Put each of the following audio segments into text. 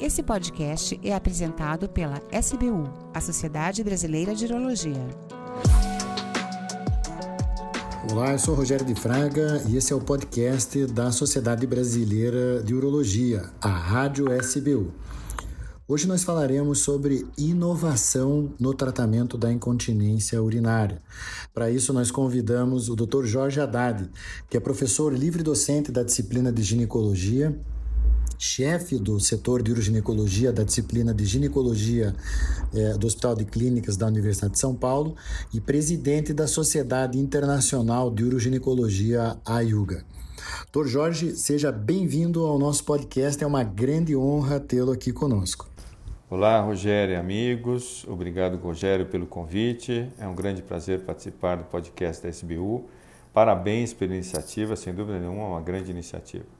Esse podcast é apresentado pela SBU, a Sociedade Brasileira de Urologia. Olá, eu sou Rogério de Fraga e esse é o podcast da Sociedade Brasileira de Urologia, a Rádio SBU. Hoje nós falaremos sobre inovação no tratamento da incontinência urinária. Para isso, nós convidamos o Dr. Jorge Haddad, que é professor livre docente da disciplina de ginecologia chefe do setor de uroginecologia da disciplina de ginecologia é, do Hospital de Clínicas da Universidade de São Paulo e presidente da Sociedade Internacional de Uroginecologia, AIUGA. Doutor Jorge, seja bem-vindo ao nosso podcast, é uma grande honra tê-lo aqui conosco. Olá, Rogério e amigos. Obrigado, Rogério, pelo convite. É um grande prazer participar do podcast da SBU. Parabéns pela iniciativa, sem dúvida nenhuma, é uma grande iniciativa.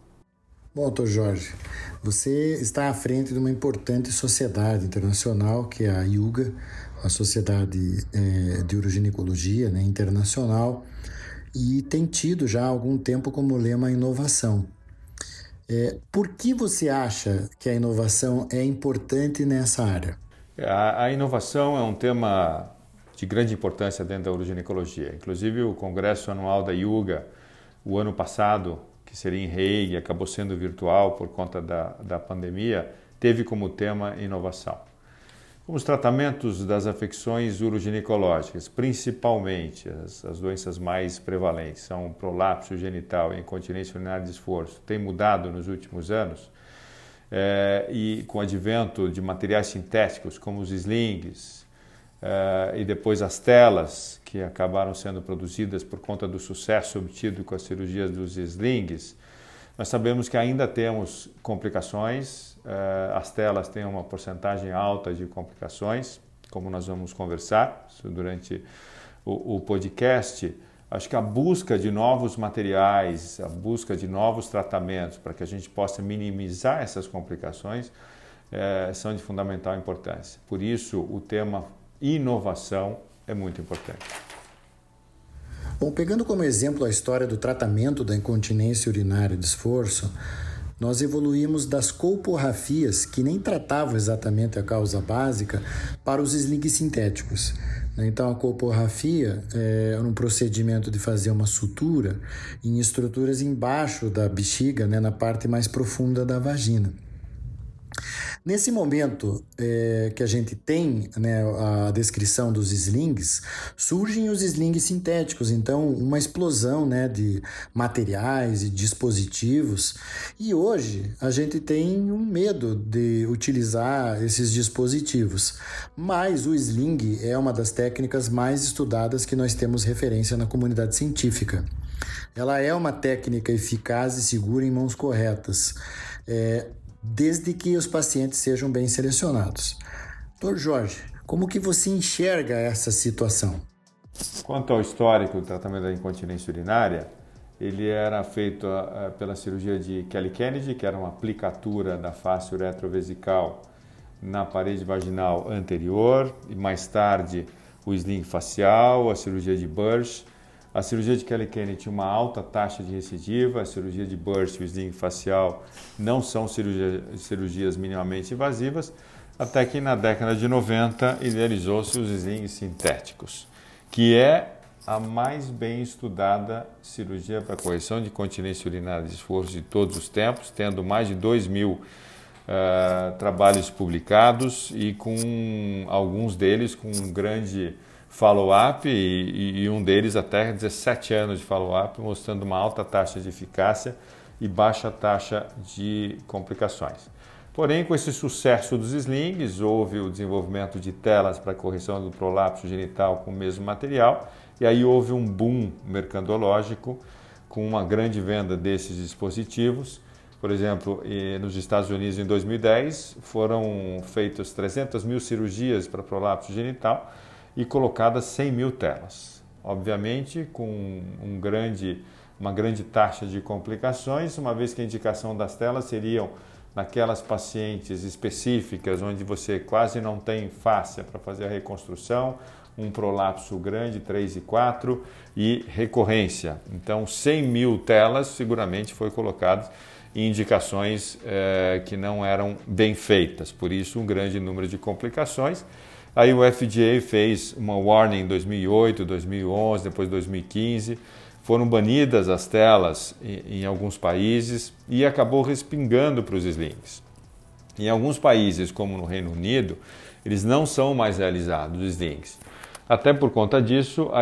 Bom, doutor Jorge, você está à frente de uma importante sociedade internacional, que é a IUGA, a Sociedade é, de Uroginecologia né, Internacional, e tem tido já há algum tempo como lema inovação. É, por que você acha que a inovação é importante nessa área? A, a inovação é um tema de grande importância dentro da uroginecologia. Inclusive, o congresso anual da IUGA, o ano passado, que seria em rei e acabou sendo virtual por conta da, da pandemia, teve como tema inovação. Como os tratamentos das afecções uroginecológicas, principalmente as, as doenças mais prevalentes, são prolapso genital e incontinência urinária de esforço, têm mudado nos últimos anos, é, e com o advento de materiais sintéticos como os slings, é, e depois as telas, que acabaram sendo produzidas por conta do sucesso obtido com as cirurgias dos slings, nós sabemos que ainda temos complicações, eh, as telas têm uma porcentagem alta de complicações, como nós vamos conversar durante o, o podcast. Acho que a busca de novos materiais, a busca de novos tratamentos para que a gente possa minimizar essas complicações é, são de fundamental importância. Por isso, o tema inovação é muito importante. Bom, pegando como exemplo a história do tratamento da incontinência urinária de esforço, nós evoluímos das colporrafias, que nem tratavam exatamente a causa básica, para os slings sintéticos. Então, a colporrafia é um procedimento de fazer uma sutura em estruturas embaixo da bexiga, né, na parte mais profunda da vagina. Nesse momento é, que a gente tem né, a descrição dos slings, surgem os slings sintéticos, então uma explosão né, de materiais e dispositivos. E hoje a gente tem um medo de utilizar esses dispositivos, mas o sling é uma das técnicas mais estudadas que nós temos referência na comunidade científica. Ela é uma técnica eficaz e segura em mãos corretas. É, desde que os pacientes sejam bem selecionados. Doutor Jorge, como que você enxerga essa situação? Quanto ao histórico do tratamento da incontinência urinária, ele era feito uh, pela cirurgia de Kelly Kennedy, que era uma aplicatura da face uretrovesical na parede vaginal anterior, e mais tarde o sling facial, a cirurgia de Bursch, a cirurgia de Kelly Kennedy tinha uma alta taxa de recidiva, a cirurgia de burst e o sling facial não são cirurgia, cirurgias minimamente invasivas, até que na década de 90 idealizou-se os slings sintéticos, que é a mais bem estudada cirurgia para correção de continência urinária de esforço de todos os tempos, tendo mais de 2 mil uh, trabalhos publicados e com alguns deles com um grande follow-up e, e, um deles até 17 anos de follow-up, mostrando uma alta taxa de eficácia e baixa taxa de complicações. Porém, com esse sucesso dos slings, houve o desenvolvimento de telas para correção do prolapso genital com o mesmo material, e aí houve um boom mercadológico com uma grande venda desses dispositivos. Por exemplo, nos Estados Unidos em 2010 foram feitas 300 mil cirurgias para prolapso genital, e colocadas 100 mil telas. Obviamente, com um grande, uma grande taxa de complicações, uma vez que a indicação das telas seriam naquelas pacientes específicas onde você quase não tem fáscia para fazer a reconstrução, um prolapso grande, 3 e 4, e recorrência. Então, 100 mil telas seguramente foi colocado e indicações é, que não eram bem feitas, por isso um grande número de complicações. Aí o FDA fez uma warning em 2008, 2011, depois 2015. Foram banidas as telas em, alguns países e acabou respingando para os slings. Em alguns países, como no Reino Unido, eles não são mais realizados, os slings. Até por conta disso, a,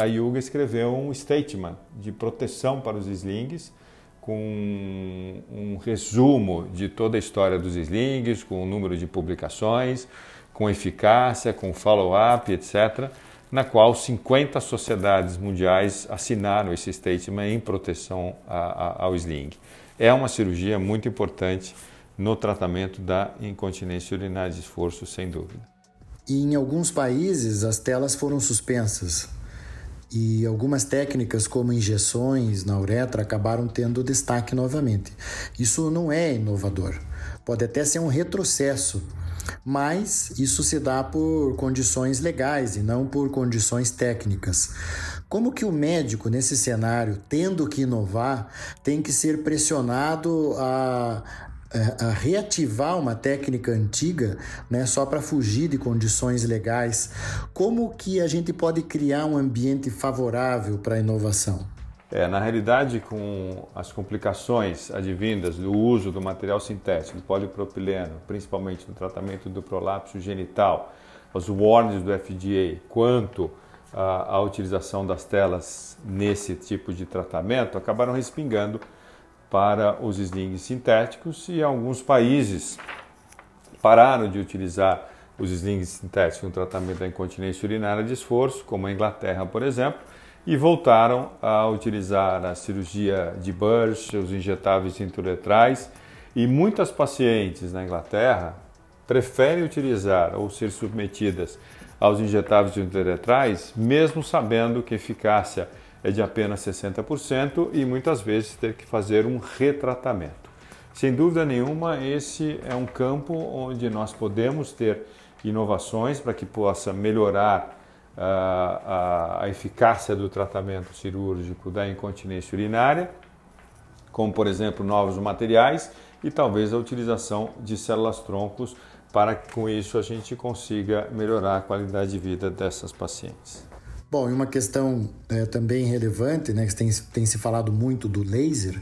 a Yuga escreveu um statement de proteção para os slings, com um resumo de toda a história dos slings, com o número de publicações, com eficácia, com follow-up, etc., na qual 50 sociedades mundiais assinaram esse statement em proteção ao sling. É uma cirurgia muito importante no tratamento da incontinência urinária de esforço, sem dúvida. E em alguns países as telas foram suspensas. E algumas técnicas, como injeções na uretra, acabaram tendo destaque novamente. Isso não é inovador. Pode até ser um retrocesso, mas isso se dá por condições legais e não por condições técnicas. Como que o médico, nesse cenário, tendo que inovar, tem que ser pressionado a, a reativar uma técnica antiga, né, só para fugir de condições legais. Como que a gente pode criar um ambiente favorável para a inovação? É, na realidade, com as complicações advindas do uso do material sintético, do polipropileno, principalmente no tratamento do prolapso genital, os warnings do FDA quanto à, utilização das telas nesse tipo de tratamento, acabaram respingando para os slings sintéticos e alguns países pararam de utilizar os slings sintéticos no tratamento da incontinência urinária de esforço, como a Inglaterra, por exemplo, e voltaram a utilizar a cirurgia de Burch, os injetáveis intraletrais, e muitas pacientes na Inglaterra preferem utilizar ou ser submetidas aos injetáveis intraletrais, mesmo sabendo que a eficácia é de apenas 60% e muitas vezes ter que fazer um retratamento. Sem dúvida nenhuma, esse é um campo onde nós podemos ter inovações para que possa melhorar a, a eficácia do tratamento cirúrgico da incontinência urinária, como por exemplo novos materiais e talvez a utilização de células-troncos para que com isso a gente consiga melhorar a qualidade de vida dessas pacientes. Bom, e uma questão é, também relevante, né, que tem, tem se falado muito do laser,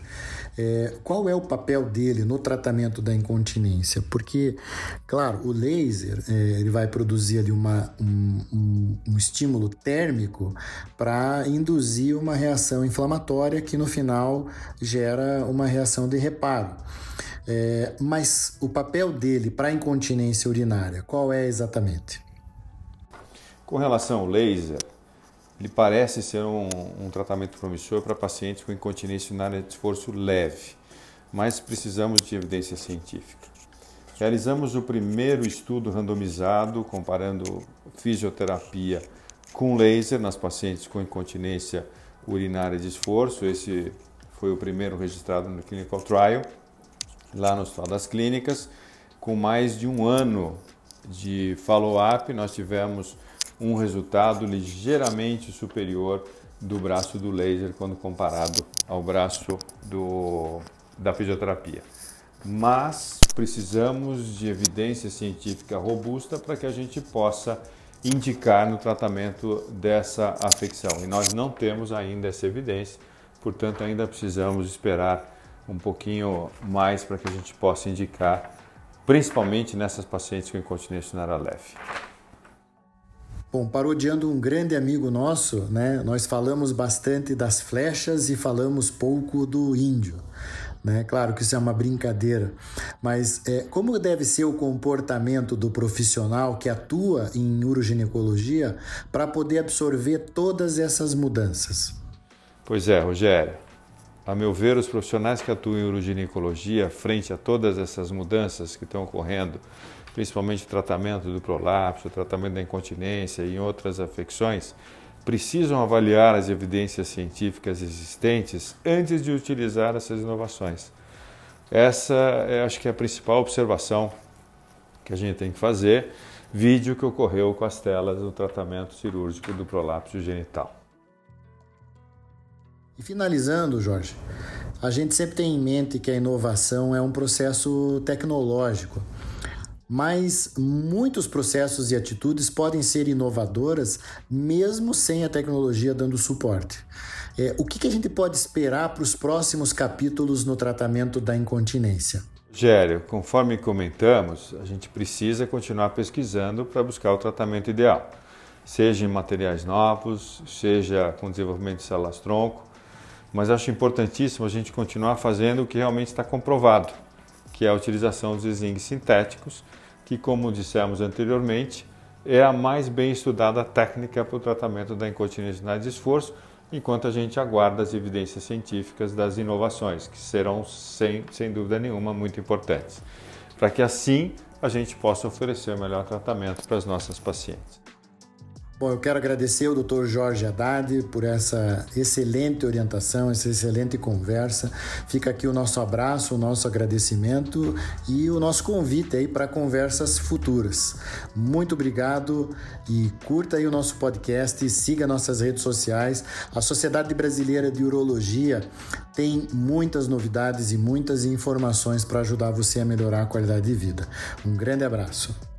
é, qual é o papel dele no tratamento da incontinência? Porque, claro, o laser é, ele vai produzir ali uma, um, um, um estímulo térmico para induzir uma reação inflamatória que no final gera uma reação de reparo. É, mas o papel dele para a incontinência urinária, qual é exatamente? Com relação ao laser, ele parece ser um, um tratamento promissor para pacientes com incontinência urinária de esforço leve, mas precisamos de evidência científica. Realizamos o primeiro estudo randomizado comparando fisioterapia com laser nas pacientes com incontinência urinária de esforço. Esse foi o primeiro registrado no Clinical Trial, lá no Hospital das Clínicas. Com mais de um ano de follow-up, nós tivemos um resultado ligeiramente superior do braço do laser quando comparado ao braço do, da fisioterapia. Mas precisamos de evidência científica robusta para que a gente possa indicar no tratamento dessa afecção. E nós não temos ainda essa evidência, portanto, ainda precisamos esperar um pouquinho mais para que a gente possa indicar, principalmente nessas pacientes com incontinência urinária leve. Bom, parodiando um grande amigo nosso, né, nós falamos bastante das flechas e falamos pouco do índio. Né? Claro que isso é uma brincadeira, mas é, como deve ser o comportamento do profissional que atua em uroginecologia para poder absorver todas essas mudanças? Pois é, Rogério. A meu ver, os profissionais que atuam em uroginecologia, frente a todas essas mudanças que estão ocorrendo principalmente o tratamento do prolapso, o tratamento da incontinência e outras afecções, precisam avaliar as evidências científicas existentes antes de utilizar essas inovações. Essa é, acho que é a principal observação que a gente tem que fazer, vídeo que ocorreu com as telas do tratamento cirúrgico do prolapso genital. E finalizando, Jorge, a gente sempre tem em mente que a inovação é um processo tecnológico. Mas muitos processos e atitudes podem ser inovadoras mesmo sem a tecnologia dando suporte. É, o que, que a gente pode esperar para os próximos capítulos no tratamento da incontinência? Gério, conforme comentamos, a gente precisa continuar pesquisando para buscar o tratamento ideal, seja em materiais novos, seja com desenvolvimento de células-tronco, mas acho importantíssimo a gente continuar fazendo o que realmente está comprovado, que é a utilização dos zincs sintéticos, que, como dissemos anteriormente, é a mais bem estudada técnica para o tratamento da incontinência de esforço, enquanto a gente aguarda as evidências científicas das inovações, que serão, sem, sem dúvida nenhuma, muito importantes, para que assim a gente possa oferecer o melhor tratamento para as nossas pacientes. Bom, eu quero agradecer ao Dr. Jorge Haddad por essa excelente orientação, essa excelente conversa. Fica aqui o nosso abraço, o nosso agradecimento e o nosso convite aí para conversas futuras. Muito obrigado e curta aí o nosso podcast e siga nossas redes sociais. A Sociedade Brasileira de Urologia tem muitas novidades e muitas informações para ajudar você a melhorar a qualidade de vida. Um grande abraço.